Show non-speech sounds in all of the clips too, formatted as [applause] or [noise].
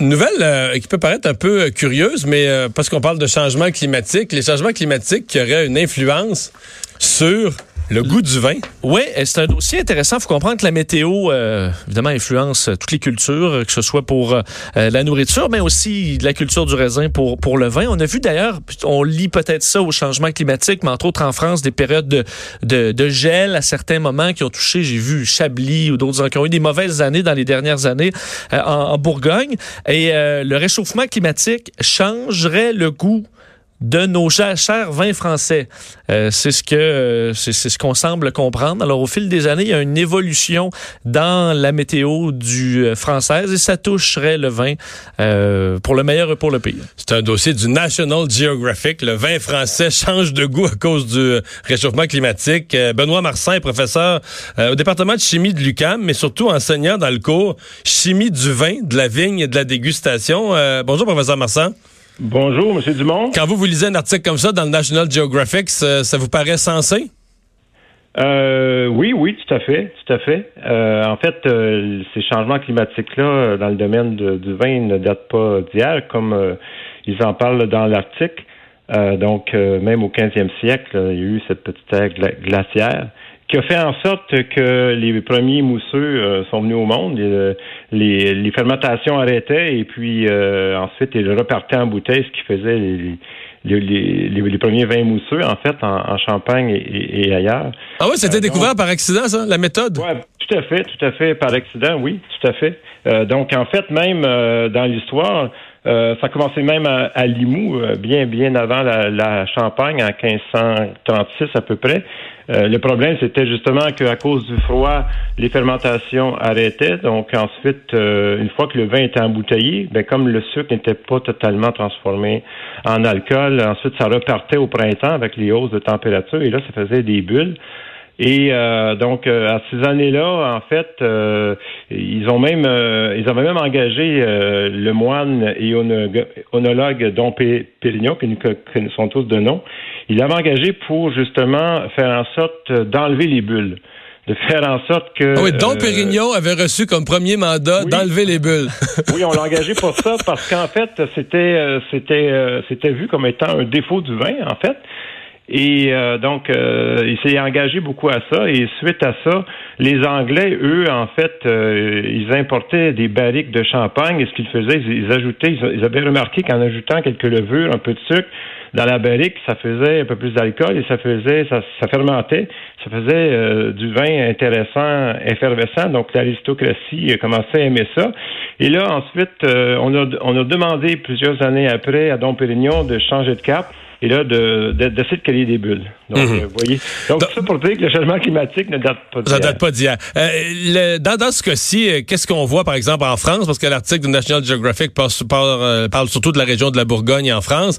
Nouvelle euh, qui peut paraître un peu euh, curieuse, mais euh, parce qu'on parle de changement climatique, les changements climatiques qui auraient une influence sur le goût du vin. Oui, c'est un dossier intéressant. Il faut comprendre que la météo, euh, évidemment, influence toutes les cultures, que ce soit pour euh, la nourriture, mais aussi la culture du raisin pour, pour le vin. On a vu d'ailleurs, on lit peut-être ça au changement climatique, mais entre autres en France, des périodes de, de, de gel à certains moments qui ont touché, j'ai vu Chablis ou d'autres qui ont eu des mauvaises années dans les dernières années euh, en, en, Bourgogne. Et euh, le réchauffement climatique changerait le goût de nos chers, vins français. Euh, c'est ce que euh, c'est ce qu'on semble comprendre. Alors au fil des années, il y a une évolution dans la météo du euh, française et ça toucherait le vin pour le meilleur et pour le pire. C'est un dossier du National Geographic. Le vin français [laughs] change de goût à cause du réchauffement climatique. Benoît Marsan est professeur au département de chimie de l'UCAM, mais surtout enseignant dans le cours chimie du vin, de la vigne et de la dégustation. bonjour professeur Marsan. Bonjour, M. Dumont. Quand vous, vous lisez un article comme ça dans le National Geographic, ça, ça vous paraît sensé? Euh, oui, oui, tout à fait, tout à fait. Euh, en fait, euh, ces changements climatiques-là dans le domaine de, du vin ne datent pas d'hier, comme ils en parlent dans l'article. Euh, donc, même au 15e siècle, il y a eu cette petite ère gla glaciaire qui a fait en sorte que les premiers mousseux sont venus au monde. Les, les, les fermentations arrêtaient et puis ensuite ils repartaient en bouteille, ce qui faisait les, les, premiers vins mousseux, en fait, en, en Champagne et, et, ailleurs. Ah oui, c'était euh, découvert par accident, ça, la méthode? Oui, tout à fait, tout à fait, par accident, oui, tout à fait. Euh, donc, en fait, même euh, dans l'histoire, euh, ça a commencé même à, à Limoux, bien, bien avant la, la, Champagne, en 1536 à peu près. Euh, le problème, c'était justement qu'à cause du froid, les fermentations arrêtaient. Donc ensuite, euh, une fois que le vin était embouteillé, ben, comme le sucre n'était pas totalement transformé en alcool, ensuite ça repartait au printemps avec les hausses de température et là, ça faisait des bulles. Et euh, donc euh, à ces années-là, en fait, euh, ils ont même ils avaient même engagé le moine et onologue Don Pérignon, qui nous sont tous de nom. Il l'avait engagé pour justement faire en sorte d'enlever les bulles de faire en sorte que. Ah oui, Don Pérignon avait reçu comme premier mandat oui, d'enlever les bulles. [laughs] oui, on l'a engagé pour ça parce qu'en fait, c'était c'était c'était vu comme étant un défaut du vin, en fait. Et euh, donc, euh, il s'est engagé beaucoup à ça. Et suite à ça, les Anglais, eux, en fait, euh, ils importaient des barriques de champagne. Et ce qu'ils faisaient, ils, ajoutaient, ils, avaient remarqué qu'en ajoutant quelques levures, un peu de sucre dans la barrique, ça faisait un peu plus d'alcool et ça faisait, ça, fermentait, ça faisait du vin intéressant, effervescent. Donc, l'aristocratie commençait à aimer ça. Et là, ensuite, on a, on a demandé plusieurs années après à Dom Pérignon de changer de cap et là, d'essayer de, de, de, créer des bulles. Donc, mm -hmm. euh, vous voyez. Donc, Donc ça pour dire que le changement climatique ne date pas d'hier. Ça date pas d'hier. Euh, dans, dans ce cas-ci, qu'est-ce qu'on voit, par exemple, en France? Parce que l'article du National Geographic parle, parle, parle, surtout de la région de la Bourgogne en France.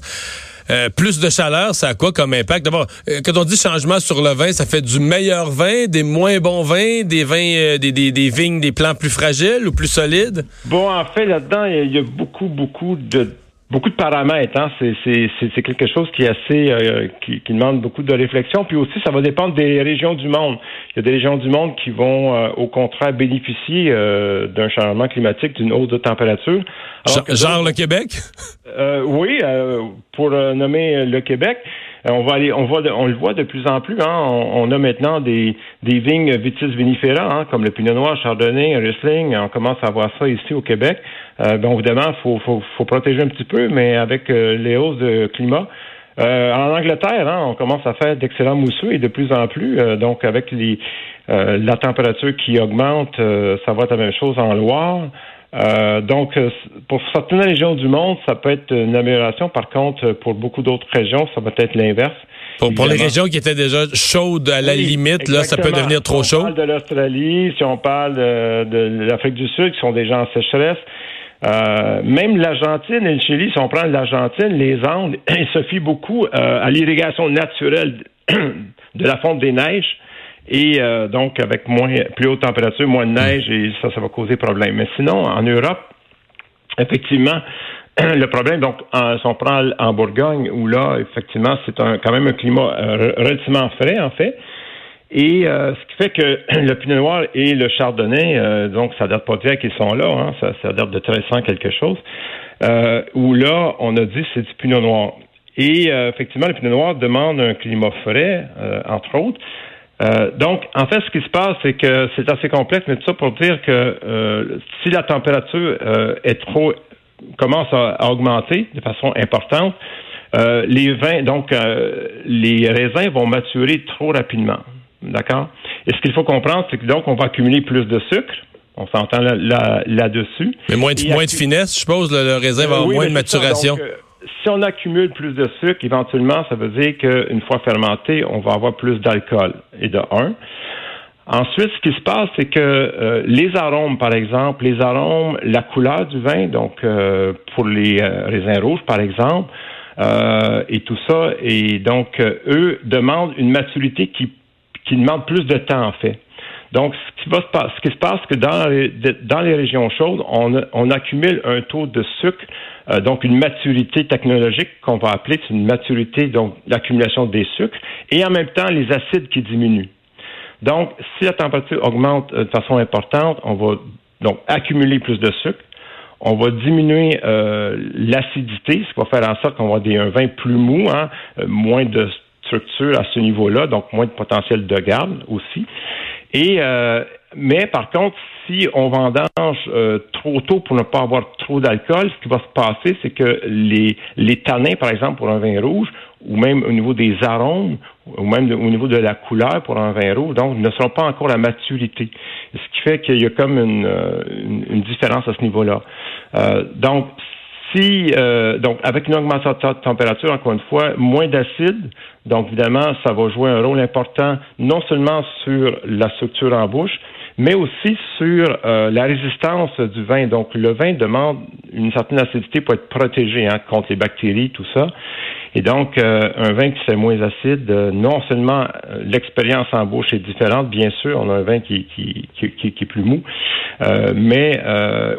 Euh, plus de chaleur, ça a quoi comme impact? D'abord, euh, quand on dit changement sur le vin, ça fait du meilleur vin, des moins bons vins, des vins, euh, des, des, des, vignes, des plants plus fragiles ou plus solides? Bon, en fait, là-dedans, il y a beaucoup, beaucoup de beaucoup de paramètres. Hein. C'est quelque chose qui est assez euh, qui, qui, demande beaucoup de réflexion. Puis aussi, ça va dépendre des régions du monde. Il y a des régions du monde qui vont, euh, au contraire, bénéficier euh, d'un changement climatique, d'une hausse de température. Alors genre le Québec? oui, pour nommer le Québec. On va aller, on on le voit de plus en plus. Hein. On, on, a maintenant des, des vignes vitis vinifera, hein, comme le Pinot Noir, Chardonnay, Riesling. On commence à voir ça ici au Québec. Euh, bon, évidemment, faut, faut, faut protéger un petit peu, mais avec euh, les hausses de climat. Euh, en Angleterre, hein, on commence à faire d'excellents mousseux et de plus en plus. Euh, donc, avec les, euh, la température qui augmente, ça va être la même chose en Loire. Donc, pour certaines régions du monde, ça peut être une amélioration. Par contre, pour beaucoup d'autres régions, ça va être l'inverse. Pour, pour, les régions qui étaient déjà chaudes à la oui, limite, là, ça peut devenir trop si chaud. On parle de l'Australie, si on parle de, de l'Afrique du Sud, qui sont déjà en sécheresse, Euh, même l'Argentine et le Chili, si on prend l'Argentine, les Andes, [clears throat] ils se fient beaucoup euh, à l'irrigation naturelle [clears throat] de la fonte des neiges. Et euh, donc, avec moins, plus haute température, moins de neige, et ça, ça va causer problème. Mais sinon, en Europe, effectivement, [clears throat] le problème, donc, si on prend en Bourgogne, où là, effectivement, c'est un, quand même un climat relativement frais, en fait, et euh, ce qui fait que [clears throat] le Pinot Noir et le Chardonnay, euh, donc ça date pas d'hier qu'ils sont là, hein, ça, ça, date de 1300 quelque chose, euh, où là, on a dit c'est du Pinot Noir. Et effectivement, le Pinot Noir demande un climat frais, entre autres. Donc, en fait, ce qui se passe, c'est que c'est assez complexe, mais tout ça pour dire que si la température est trop commence à, augmenter de façon importante, les vins, donc les raisins vont maturer trop rapidement. D'accord? Et ce qu'il faut comprendre, c'est que donc, on va accumuler plus de sucre. On s'entend là-dessus. mais moins de, moins de finesse, je suppose, le, raisin va avoir moins de maturation. Euh, si on accumule plus de sucre, éventuellement, ça veut dire qu'une fois fermenté, on va avoir plus d'alcool. Et de un. Ensuite, ce qui se passe, c'est que euh, les arômes, par exemple, les arômes, la couleur du vin, donc euh, pour les raisins rouges, par exemple, et tout ça, et donc eux demandent une maturité qui qui demande plus de temps, en fait. Donc, ce qui, va se passer, ce qui se passe, c'est que dans les, dans les régions chaudes, on, on accumule un taux de sucre, euh, donc une maturité technologique qu'on va appeler, c'est une maturité, donc l'accumulation des sucres, et en même temps les acides qui diminuent. Donc, si la température augmente euh, de façon importante, on va donc accumuler plus de sucre, on va diminuer euh, l'acidité, ce qui va faire en sorte qu'on va avoir un vin plus mou, hein, moins de structure à ce niveau-là, donc moins de potentiel de garde aussi. Et euh, mais par contre, si on vendange euh, trop tôt pour ne pas avoir trop d'alcool, ce qui va se passer, c'est que les, les tanins, par exemple, pour un vin rouge, ou même au niveau des arômes, ou même au niveau de la couleur pour un vin rouge, donc ne seront pas encore à maturité. Ce qui fait qu'il y a comme une, euh, une, différence à ce niveau-là. Euh, donc, si euh, donc avec une augmentation de température, encore une fois, moins d'acide, donc évidemment, ça va jouer un rôle important non seulement sur la structure en bouche, mais aussi sur euh, la résistance du vin. Donc le vin demande une certaine acidité pour être protégé hein, contre les bactéries, tout ça. Et donc, euh, un vin qui fait moins acide, non seulement l'expérience en bouche est différente, bien sûr, on a un vin qui, qui, qui, qui est plus mou, mais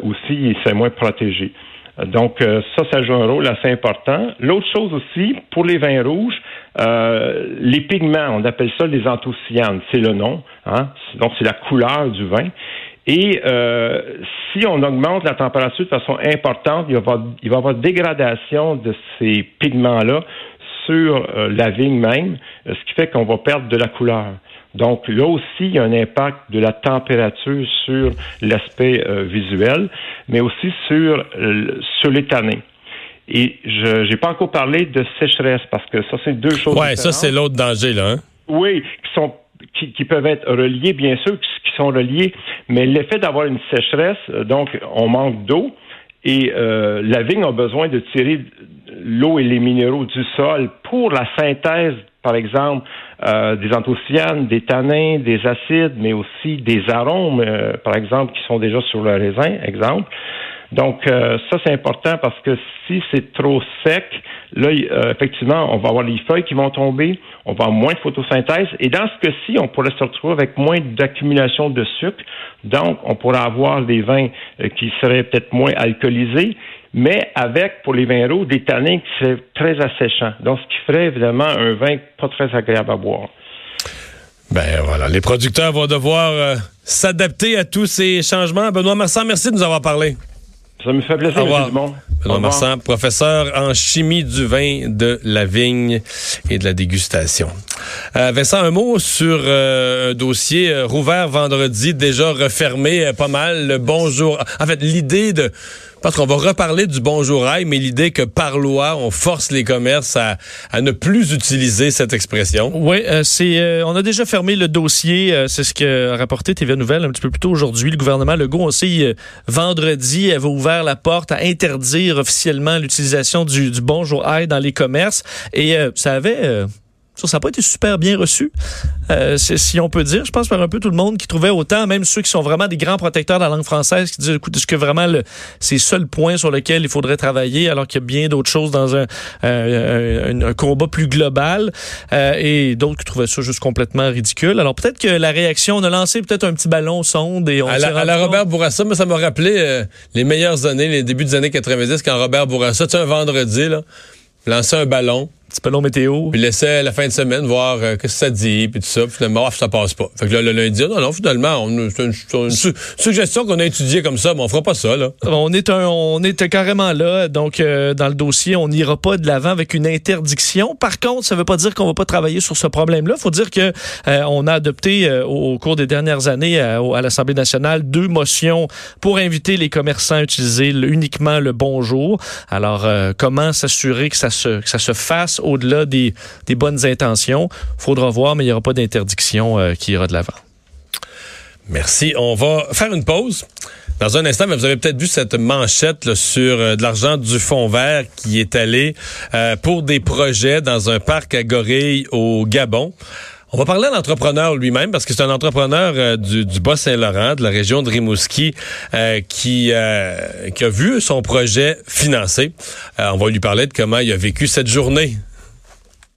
aussi il fait moins protégé. Donc, euh, ça, ça joue un rôle assez important. L'autre chose aussi, pour les vins rouges, euh, les pigments, on appelle ça les anthocyanes, c'est le nom. Hein? Donc, c'est la couleur du vin. Et euh, si on augmente la température de façon importante, il va, y avoir, il dégradation de ces pigments-là sur la vigne même, ce qui fait qu'on va perdre de la couleur. Donc là aussi, il y a un impact de la température sur l'aspect euh, visuel, mais aussi sur, euh, sur les tanins. Et je n'ai pas encore parlé de sécheresse parce que ça, c'est deux choses. Oui, ça, c'est l'autre danger, là. Hein? Oui, qui sont qui, qui, peuvent être reliés, bien sûr, qui sont reliés, mais l'effet d'avoir une sécheresse, euh, donc on manque d'eau, et euh, la vigne a besoin de tirer l'eau et les minéraux du sol pour la synthèse, par exemple, euh, des anthocyanes, des tanins, des acides, mais aussi des arômes, euh, par exemple, qui sont déjà sur le raisin, exemple. Donc, euh, ça, c'est important parce que si c'est trop sec, là, effectivement, on va avoir les feuilles qui vont tomber, on va avoir moins de photosynthèse, et dans ce cas-ci, on pourrait se retrouver avec moins d'accumulation de sucre, donc on pourrait avoir des vins qui seraient peut-être moins alcoolisés, mais avec, pour les vins rouges, des tanins qui seraient très asséchants. Donc, ce qui ferait évidemment un vin pas très agréable à boire. Ben voilà, les producteurs vont devoir euh, s'adapter à tous ces changements. Benoît Marsan, merci de nous avoir parlé. Ça me fait plaisir, M. Dumont. Benoît Marsan, professeur en chimie du vin, de la vigne et de la dégustation. Euh, Vincent, un mot sur euh, un dossier rouvert vendredi, déjà refermé pas mal. Le bonjour. En fait, l'idée de parce qu'on va reparler du bonjour aïe, mais l'idée que par loi, on force les commerces à, à ne plus utiliser cette expression. Oui, c'est on a déjà fermé le dossier. c'est ce que a rapporté TV Nouvelle un petit peu plus tôt aujourd'hui. Le gouvernement Legault aussi vendredi avait ouvert la porte à interdire officiellement l'utilisation du, du bonjour aïe dans les commerces et ça avait Ça n'a pas été super bien reçu, euh, si on peut dire. Je pense par un peu tout le monde qui trouvait autant, même ceux qui sont vraiment des grands protecteurs de la langue française, qui disent, écoute, est-ce que vraiment le, c'est seul point sur lequel il faudrait travailler, alors qu'il y a bien d'autres choses dans un, un, un, combat plus global, euh, et d'autres qui trouvaient ça juste complètement ridicule. Alors peut-être que la réaction, on a lancé peut-être un petit ballon sonde et on à la, à la Robert Bourassa, mais ça m'a rappelé euh, les meilleures années, les débuts des années 90, quand Robert Bourassa, tu sais, un vendredi, là, lançait un ballon, petit ballon météo. Puis laissait la fin de semaine voir euh, qu'est-ce que ça dit, puis tout ça. Puis finalement, ça passe pas. Fait que là, le lundi, non, non, finalement, c'est une, suggestion qu'on a étudiée comme ça, mais on fera pas ça, là. On est, un, on est carrément là. Donc, euh, dans le dossier, on n'ira pas de l'avant avec une interdiction. Par contre, ça veut pas dire qu'on va pas travailler sur ce problème-là. faut dire que euh, on a adopté au, cours des dernières années à, à l'Assemblée nationale deux motions pour inviter les commerçants à utiliser uniquement le bonjour. Alors, comment s'assurer que ça se, que ça se fasse au-delà des, bonnes intentions. Faudra voir, mais il n'y aura pas d'interdiction euh, qui ira de l'avant. Merci. On va faire une pause. Dans un instant, mais vous avez peut-être vu cette manchette sur euh, de l'argent du fonds vert qui est allé euh, pour des projets dans un parc à Gorille au Gabon. On va parler à l'entrepreneur lui-même parce que c'est un entrepreneur du, Bas-Saint-Laurent, de la région de Rimouski, qui a vu son projet financé. on va lui parler de comment il a vécu cette journée